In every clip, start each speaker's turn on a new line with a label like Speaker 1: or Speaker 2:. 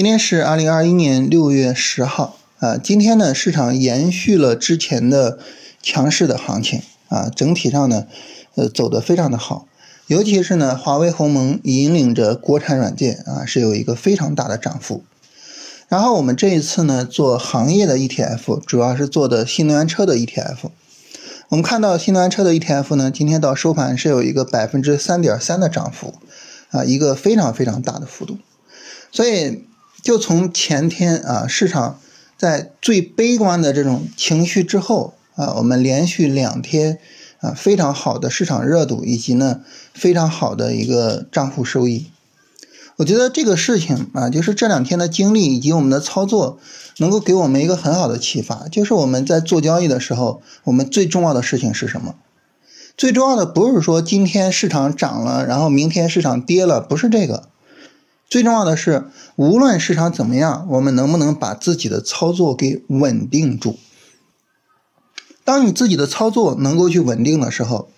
Speaker 1: 今天是二零二一年六月十号啊，今天呢市场延续了之前的强势的行情啊，整体上呢呃走得非常的好，尤其是呢华为鸿蒙引领着国产软件啊是有一个非常大的涨幅。然后我们这一次呢做行业的 ETF，主要是做的新能源车的 ETF。我们看到新能源车的 ETF 呢，今天到收盘是有一个百分之三点三的涨幅啊，一个非常非常大的幅度，所以。就从前天啊，市场在最悲观的这种情绪之后啊，我们连续两天啊非常好的市场热度，以及呢非常好的一个账户收益。我觉得这个事情啊，就是这两天的经历以及我们的操作，能够给我们一个很好的启发，就是我们在做交易的时候，我们最重要的事情是什么？最重要的不是说今天市场涨了，然后明天市场跌了，不是这个。最重要的是，无论市场怎么样，我们能不能把自己的操作给稳定住？当你自己的操作能够去稳定的时候，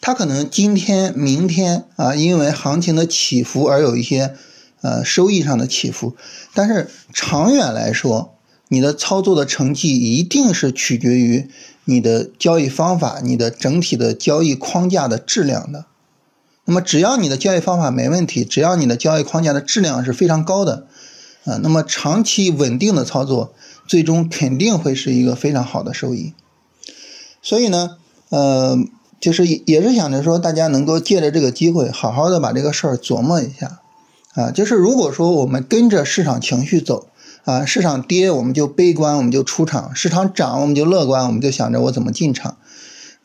Speaker 1: 它可能今天、明天啊，因为行情的起伏而有一些呃收益上的起伏，但是长远来说，你的操作的成绩一定是取决于你的交易方法、你的整体的交易框架的质量的。那么只要你的交易方法没问题，只要你的交易框架的质量是非常高的，啊，那么长期稳定的操作，最终肯定会是一个非常好的收益。所以呢，呃，就是也是想着说，大家能够借着这个机会，好好的把这个事儿琢磨一下，啊，就是如果说我们跟着市场情绪走，啊，市场跌我们就悲观，我们就出场；市场涨我们就乐观，我们就想着我怎么进场。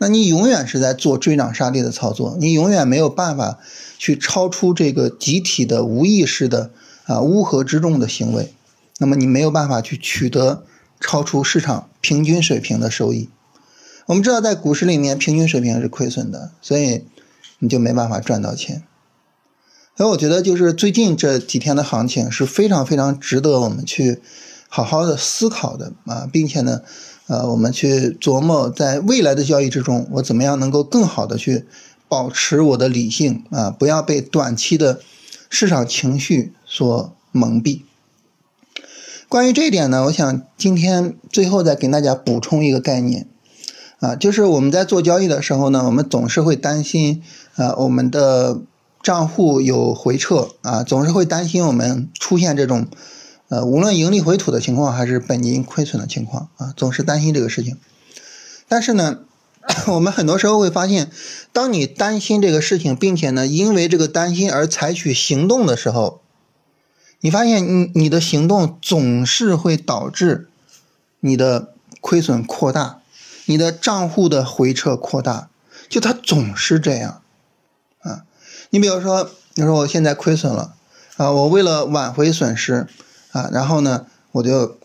Speaker 1: 那你永远是在做追涨杀跌的操作，你永远没有办法去超出这个集体的无意识的啊乌合之众的行为，那么你没有办法去取得超出市场平均水平的收益。我们知道，在股市里面平均水平是亏损的，所以你就没办法赚到钱。所以我觉得，就是最近这几天的行情是非常非常值得我们去好好的思考的啊，并且呢。呃，我们去琢磨，在未来的交易之中，我怎么样能够更好的去保持我的理性啊，不要被短期的市场情绪所蒙蔽。关于这一点呢，我想今天最后再给大家补充一个概念啊，就是我们在做交易的时候呢，我们总是会担心啊，我们的账户有回撤啊，总是会担心我们出现这种。呃，无论盈利回吐的情况还是本金亏损的情况啊，总是担心这个事情。但是呢，我们很多时候会发现，当你担心这个事情，并且呢，因为这个担心而采取行动的时候，你发现你你的行动总是会导致你的亏损扩大，你的账户的回撤扩大，就它总是这样啊。你比如说，你说我现在亏损了啊，我为了挽回损失。啊，然后呢，我就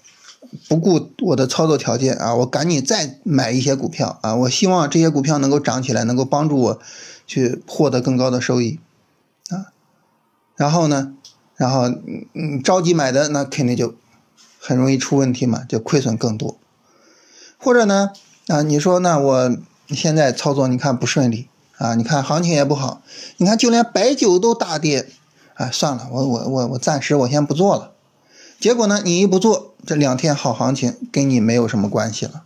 Speaker 1: 不顾我的操作条件啊，我赶紧再买一些股票啊，我希望这些股票能够涨起来，能够帮助我去获得更高的收益啊。然后呢，然后嗯着急买的那肯定就很容易出问题嘛，就亏损更多。或者呢啊，你说那我现在操作你看不顺利啊，你看行情也不好，你看就连白酒都大跌，哎算了，我我我我暂时我先不做了。结果呢？你一不做，这两天好行情跟你没有什么关系了，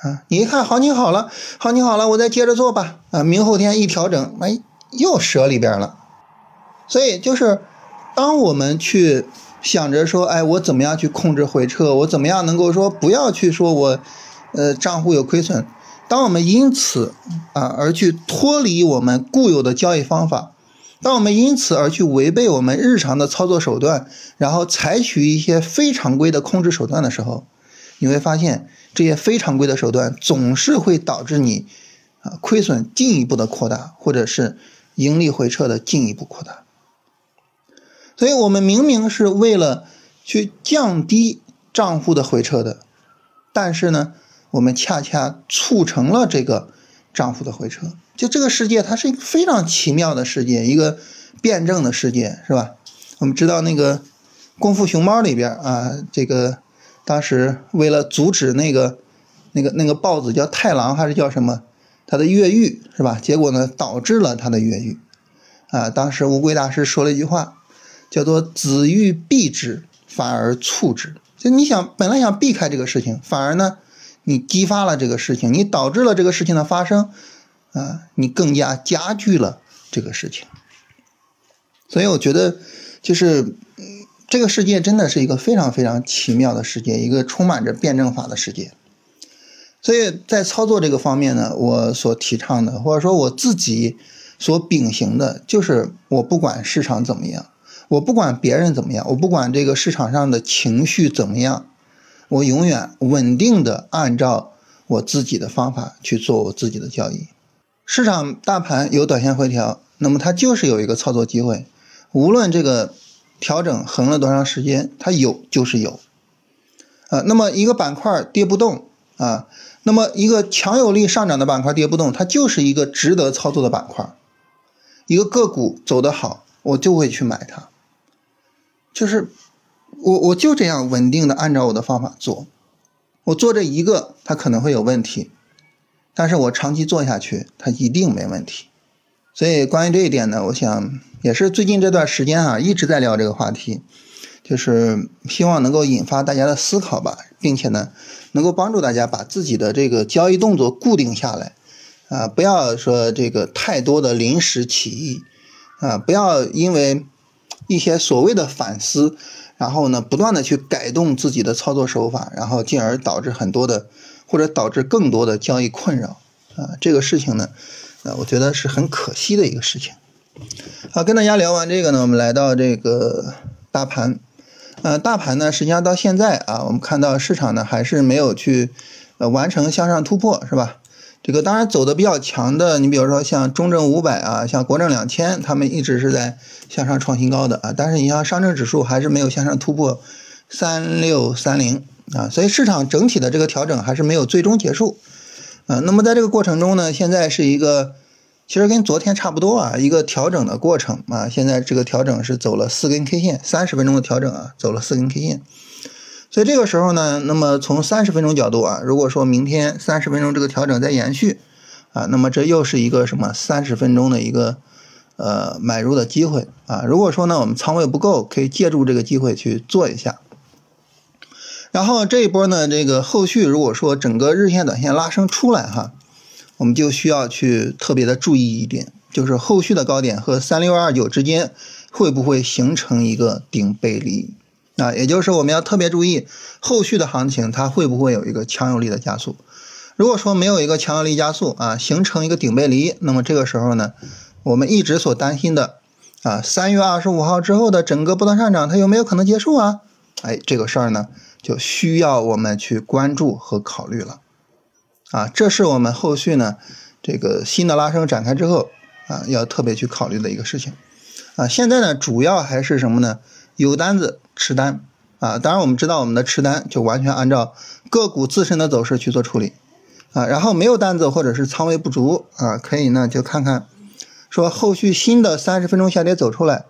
Speaker 1: 啊！你一看行情好了，行情好了，我再接着做吧，啊！明后天一调整，哎，又折里边了。所以就是，当我们去想着说，哎，我怎么样去控制回撤，我怎么样能够说不要去说我，呃，账户有亏损。当我们因此啊而去脱离我们固有的交易方法。当我们因此而去违背我们日常的操作手段，然后采取一些非常规的控制手段的时候，你会发现这些非常规的手段总是会导致你啊亏损进一步的扩大，或者是盈利回撤的进一步扩大。所以，我们明明是为了去降低账户的回撤的，但是呢，我们恰恰促成了这个账户的回撤。就这个世界，它是一个非常奇妙的世界，一个辩证的世界，是吧？我们知道那个《功夫熊猫》里边啊，这个当时为了阻止那个那个那个豹子叫太郎还是叫什么，它的越狱是吧？结果呢，导致了它的越狱。啊，当时乌龟大师说了一句话，叫做“子欲避之，反而促之。就你想本来想避开这个事情，反而呢，你激发了这个事情，你导致了这个事情的发生，啊，你更加加剧了这个事情。所以我觉得，就是这个世界真的是一个非常非常奇妙的世界，一个充满着辩证法的世界。所以在操作这个方面呢，我所提倡的，或者说我自己所秉行的，就是我不管市场怎么样。我不管别人怎么样，我不管这个市场上的情绪怎么样，我永远稳定的按照我自己的方法去做我自己的交易。市场大盘有短线回调，那么它就是有一个操作机会，无论这个调整横了多长时间，它有就是有。啊，那么一个板块跌不动啊，那么一个强有力上涨的板块跌不动，它就是一个值得操作的板块。一个个股走得好，我就会去买它。就是我我就这样稳定的按照我的方法做，我做这一个它可能会有问题，但是我长期做下去它一定没问题。所以关于这一点呢，我想也是最近这段时间啊一直在聊这个话题，就是希望能够引发大家的思考吧，并且呢能够帮助大家把自己的这个交易动作固定下来啊，不要说这个太多的临时起意啊，不要因为。一些所谓的反思，然后呢，不断的去改动自己的操作手法，然后进而导致很多的或者导致更多的交易困扰啊，这个事情呢，呃，我觉得是很可惜的一个事情。好，跟大家聊完这个呢，我们来到这个大盘，呃，大盘呢，实际上到现在啊，我们看到市场呢还是没有去呃完成向上突破，是吧？这个当然走的比较强的，你比如说像中证五百啊，像国证两千，他们一直是在向上创新高的啊。但是你像上证指数还是没有向上突破三六三零啊，所以市场整体的这个调整还是没有最终结束啊。那么在这个过程中呢，现在是一个其实跟昨天差不多啊，一个调整的过程啊。现在这个调整是走了四根 K 线，三十分钟的调整啊，走了四根 K 线。所以这个时候呢，那么从三十分钟角度啊，如果说明天三十分钟这个调整在延续，啊，那么这又是一个什么三十分钟的一个呃买入的机会啊。如果说呢我们仓位不够，可以借助这个机会去做一下。然后这一波呢，这个后续如果说整个日线、短线拉升出来哈，我们就需要去特别的注意一点，就是后续的高点和三六二九之间会不会形成一个顶背离。啊，也就是我们要特别注意后续的行情，它会不会有一个强有力的加速？如果说没有一个强有力加速啊，形成一个顶背离，那么这个时候呢，我们一直所担心的啊，三月二十五号之后的整个波段上涨，它有没有可能结束啊？哎，这个事儿呢，就需要我们去关注和考虑了。啊，这是我们后续呢这个新的拉升展开之后啊，要特别去考虑的一个事情。啊，现在呢，主要还是什么呢？有单子持单啊，当然我们知道我们的持单就完全按照个股自身的走势去做处理啊，然后没有单子或者是仓位不足啊，可以呢就看看说后续新的三十分钟下跌走出来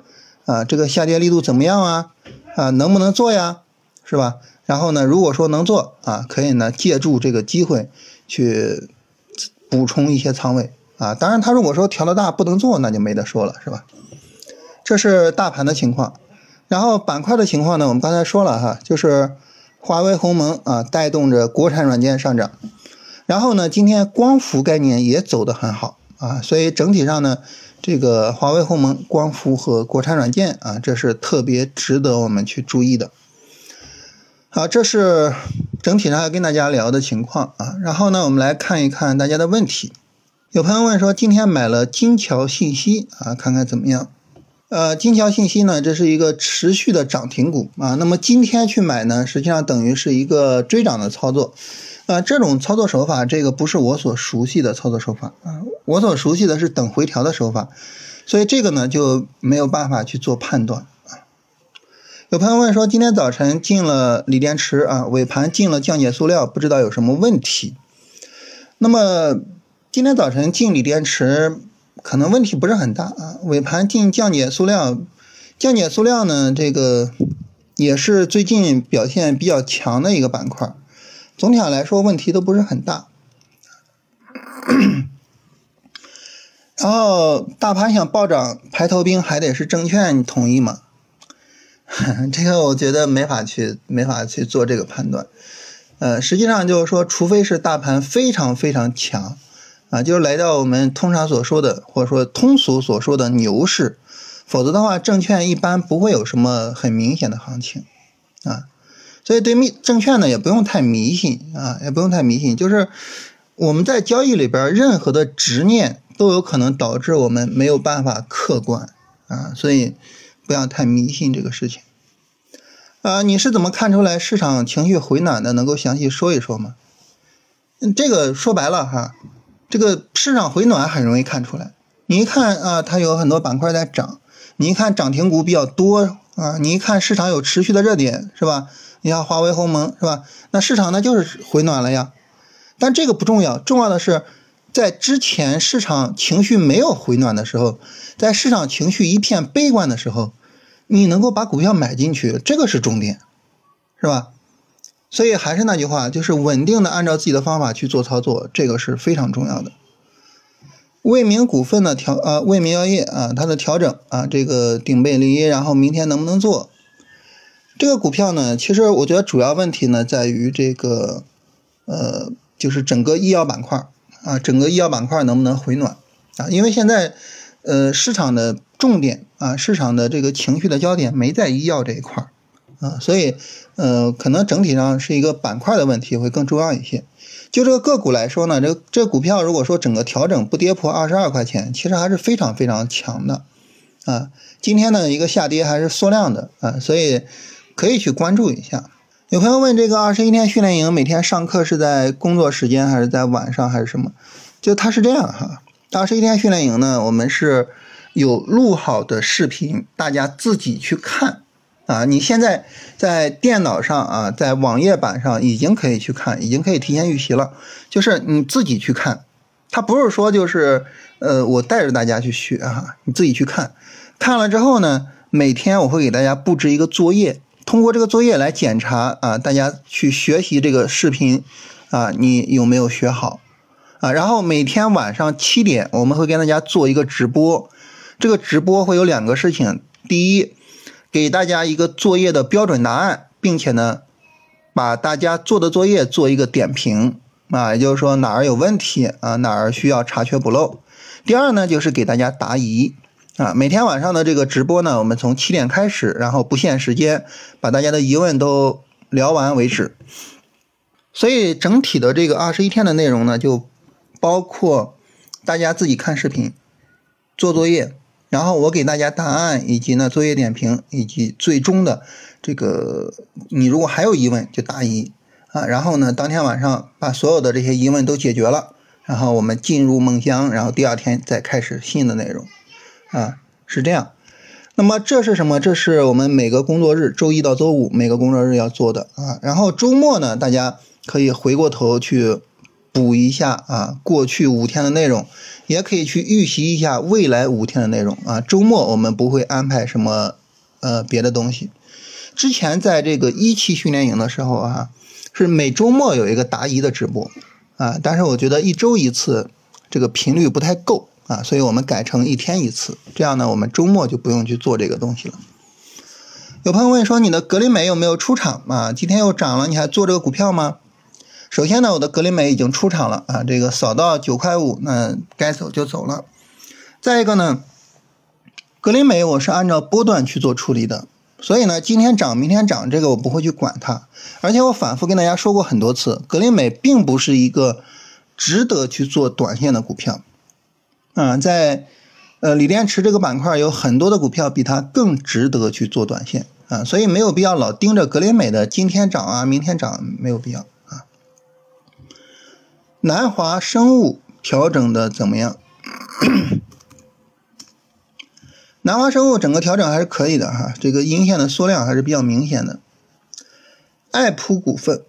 Speaker 1: 啊，这个下跌力度怎么样啊啊，能不能做呀，是吧？然后呢，如果说能做啊，可以呢借助这个机会去补充一些仓位啊，当然他如果说调的大不能做，那就没得说了，是吧？这是大盘的情况。然后板块的情况呢，我们刚才说了哈，就是华为鸿蒙啊带动着国产软件上涨，然后呢，今天光伏概念也走得很好啊，所以整体上呢，这个华为鸿蒙、光伏和国产软件啊，这是特别值得我们去注意的。好，这是整体上要跟大家聊的情况啊。然后呢，我们来看一看大家的问题。有朋友问说，今天买了金桥信息啊，看看怎么样？呃，金桥信息呢，这是一个持续的涨停股啊。那么今天去买呢，实际上等于是一个追涨的操作。呃，这种操作手法，这个不是我所熟悉的操作手法啊。我所熟悉的是等回调的手法，所以这个呢就没有办法去做判断啊。有朋友问说，今天早晨进了锂电池啊，尾盘进了降解塑料，不知道有什么问题。那么今天早晨进锂电池。可能问题不是很大啊，尾盘进降解塑料，降解塑料呢，这个也是最近表现比较强的一个板块，总体上来说问题都不是很大。然后大盘想暴涨，排头兵还得是证券，你同意吗？这个我觉得没法去没法去做这个判断。呃，实际上就是说，除非是大盘非常非常强，啊，就是来到我们通常所说的或者说通俗所说的牛市，否则的话，证券一般不会有什么很明显的行情，啊，所以对密证券呢也不用太迷信啊，也不用太迷信，就是我们在交易里边任何的执念都有可能导致我们没有办法客观啊，所以不要太迷信这个事情。啊，你是怎么看出来市场情绪回暖的？能够详细说一说吗？这个说白了哈，这个市场回暖很容易看出来。你一看啊，它有很多板块在涨，你一看涨停股比较多啊，你一看市场有持续的热点是吧？你像华为、鸿蒙是吧？那市场那就是回暖了呀。但这个不重要，重要的是在之前市场情绪没有回暖的时候，在市场情绪一片悲观的时候。你能够把股票买进去，这个是重点，是吧？所以还是那句话，就是稳定的按照自己的方法去做操作，这个是非常重要的。卫明股份的调啊，卫明药业啊，它的调整啊，这个顶背离，然后明天能不能做？这个股票呢，其实我觉得主要问题呢在于这个呃，就是整个医药板块啊，整个医药板块能不能回暖啊？因为现在呃市场的。重点啊，市场的这个情绪的焦点没在医药这一块儿啊，所以呃，可能整体上是一个板块的问题会更重要一些。就这个个股来说呢，这这股票如果说整个调整不跌破二十二块钱，其实还是非常非常强的啊。今天呢一个下跌还是缩量的啊，所以可以去关注一下。有朋友问这个二十一天训练营每天上课是在工作时间还是在晚上还是什么？就它是这样哈，二十一天训练营呢，我们是。有录好的视频，大家自己去看啊！你现在在电脑上啊，在网页版上已经可以去看，已经可以提前预习了。就是你自己去看，它不是说就是呃，我带着大家去学哈，你自己去看。看了之后呢，每天我会给大家布置一个作业，通过这个作业来检查啊，大家去学习这个视频啊，你有没有学好啊？然后每天晚上七点，我们会跟大家做一个直播。这个直播会有两个事情：第一，给大家一个作业的标准答案，并且呢，把大家做的作业做一个点评啊，也就是说哪儿有问题啊，哪儿需要查缺补漏。第二呢，就是给大家答疑啊。每天晚上的这个直播呢，我们从七点开始，然后不限时间，把大家的疑问都聊完为止。所以整体的这个二十一天的内容呢，就包括大家自己看视频、做作业。然后我给大家答案，以及呢作业点评，以及最终的这个，你如果还有疑问就答疑啊。然后呢，当天晚上把所有的这些疑问都解决了，然后我们进入梦乡，然后第二天再开始新的内容啊，是这样。那么这是什么？这是我们每个工作日，周一到周五每个工作日要做的啊。然后周末呢，大家可以回过头去补一下啊，过去五天的内容。也可以去预习一下未来五天的内容啊。周末我们不会安排什么呃别的东西。之前在这个一期训练营的时候啊，是每周末有一个答疑的直播啊，但是我觉得一周一次这个频率不太够啊，所以我们改成一天一次。这样呢，我们周末就不用去做这个东西了。有朋友问说，你的格林美有没有出场啊？今天又涨了，你还做这个股票吗？首先呢，我的格林美已经出场了啊，这个扫到九块五，那该走就走了。再一个呢，格林美我是按照波段去做处理的，所以呢，今天涨明天涨，这个我不会去管它。而且我反复跟大家说过很多次，格林美并不是一个值得去做短线的股票。啊，在呃锂电池这个板块有很多的股票比它更值得去做短线啊，所以没有必要老盯着格林美的今天涨啊，明天涨，没有必要。南华生物调整的怎么样？南华生物整个调整还是可以的哈，这个阴线的缩量还是比较明显的。爱普股份，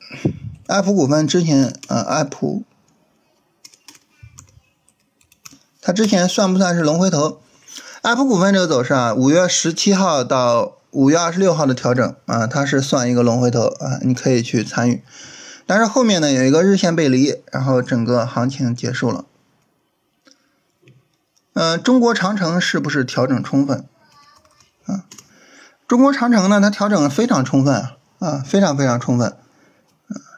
Speaker 1: 爱普股份之前啊，爱普，它之前算不算是龙回头？爱普股份这个走势啊，五月十七号到五月二十六号的调整啊，它是算一个龙回头啊，你可以去参与。但是后面呢有一个日线背离，然后整个行情结束了。嗯，中国长城是不是调整充分？啊，中国长城呢，它调整非常充分啊，啊，非常非常充分。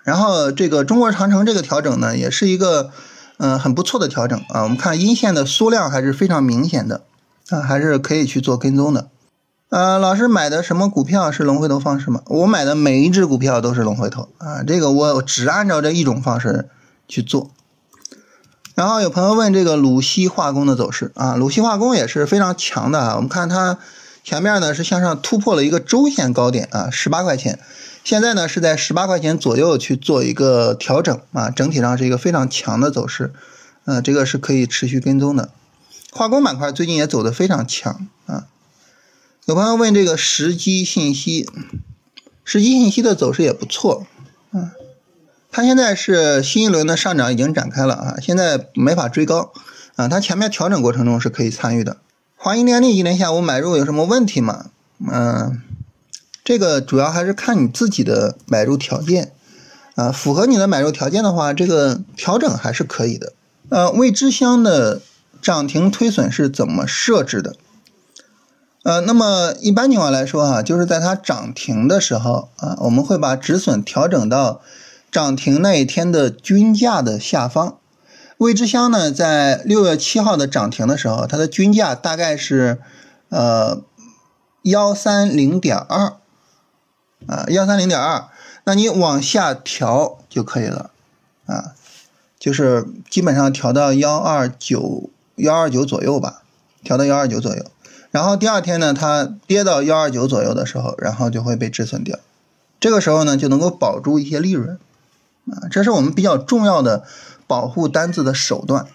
Speaker 1: 然后这个中国长城这个调整呢，也是一个嗯很不错的调整啊。我们看阴线的缩量还是非常明显的啊，还是可以去做跟踪的。呃，老师买的什么股票是龙回头方式吗？我买的每一只股票都是龙回头啊，这个我只按照这一种方式去做。然后有朋友问这个鲁西化工的走势啊，鲁西化工也是非常强的啊。我们看它前面呢是向上突破了一个周线高点啊，十八块钱，现在呢是在十八块钱左右去做一个调整啊，整体上是一个非常强的走势，呃，这个是可以持续跟踪的。化工板块最近也走得非常强啊。有朋友问这个时机信息，时机信息的走势也不错，嗯。它现在是新一轮的上涨已经展开了啊，现在没法追高啊，它前面调整过程中是可以参与的。华银电力今天下午买入有什么问题吗？嗯，这个主要还是看你自己的买入条件啊，符合你的买入条件的话，这个调整还是可以的。呃，未知箱的涨停推损是怎么设置的？呃，那么一般情况来说哈，就是在它涨停的时候啊，我们会把止损调整到。涨停那一天的均价的下方，未知箱呢，在六月七号的涨停的时候，它的均价大概是呃幺三零点二啊，幺三零点二，那你往下调就可以了啊，就是基本上调到幺二九幺二九左右吧，调到幺二九左右，然后第二天呢，它跌到幺二九左右的时候，然后就会被止损掉，这个时候呢，就能够保住一些利润。啊，这是我们比较重要的保护单子的手段。